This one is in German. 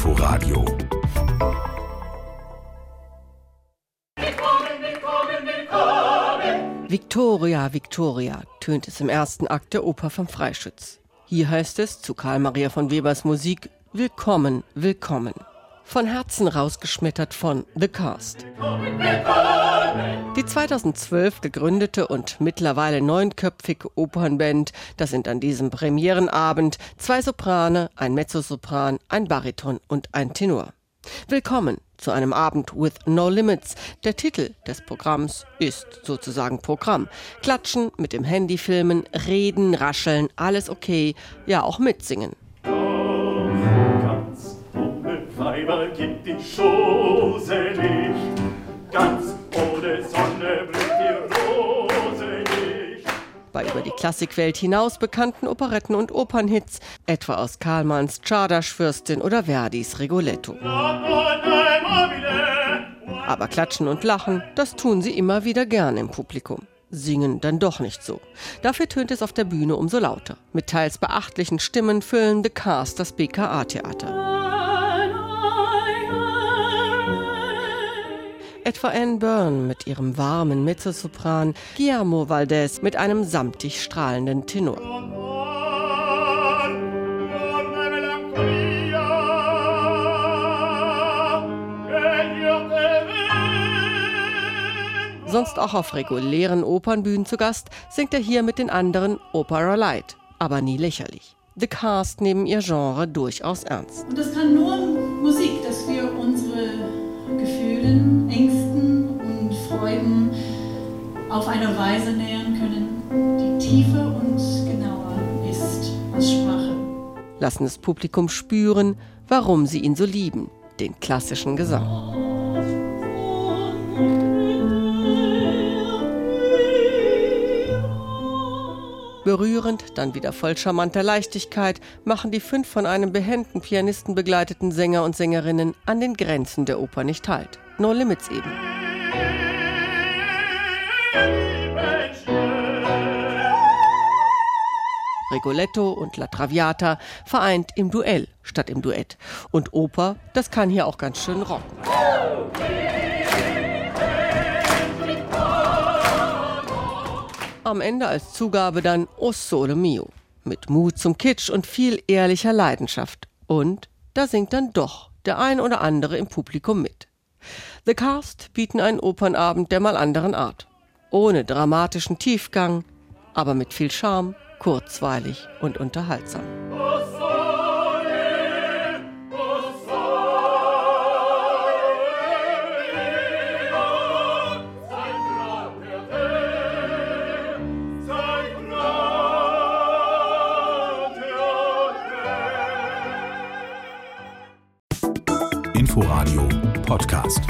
Inforadio Victoria, Victoria, tönt es im ersten Akt der Oper vom Freischütz. Hier heißt es zu Karl Maria von Webers Musik Willkommen, willkommen. Von Herzen rausgeschmettert von The Cast. Die 2012 gegründete und mittlerweile neunköpfige Opernband, das sind an diesem Premierenabend zwei Soprane, ein Mezzosopran, ein Bariton und ein Tenor. Willkommen zu einem Abend with No Limits. Der Titel des Programms ist sozusagen Programm. Klatschen, mit dem Handy filmen, reden, rascheln, alles okay, ja auch mitsingen. Ganz ohne Weiber gibt die Chose nicht. Ganz Klassikwelt hinaus bekannten Operetten und Opernhits, etwa aus Karlmanns Czardasch-Fürstin oder Verdis Rigoletto. Aber klatschen und lachen, das tun sie immer wieder gern im Publikum. Singen dann doch nicht so. Dafür tönt es auf der Bühne umso lauter. Mit teils beachtlichen Stimmen füllen The Cast das BKA-Theater. Etwa Anne Byrne mit ihrem warmen Mezzosopran, Guillermo Valdez mit einem samtig strahlenden Tenor. Sonst auch auf regulären Opernbühnen zu Gast, singt er hier mit den anderen Opera Light, aber nie lächerlich. The Cast nehmen ihr Genre durchaus ernst. Und das kann nur Musik, eine Weise nähern können, die tiefer und genauer ist als Sprache. Lassen das Publikum spüren, warum sie ihn so lieben, den klassischen Gesang. Berührend, dann wieder voll charmanter Leichtigkeit machen die fünf von einem behenden Pianisten begleiteten Sänger und Sängerinnen an den Grenzen der Oper nicht halt. No Limits eben. Rigoletto und La Traviata vereint im Duell statt im Duett. Und Oper, das kann hier auch ganz schön rocken. Am Ende als Zugabe dann O Sole Mio. Mit Mut zum Kitsch und viel ehrlicher Leidenschaft. Und da singt dann doch der ein oder andere im Publikum mit. The Cast bieten einen Opernabend der mal anderen Art. Ohne dramatischen Tiefgang, aber mit viel Charme, kurzweilig und unterhaltsam. Inforadio Podcast.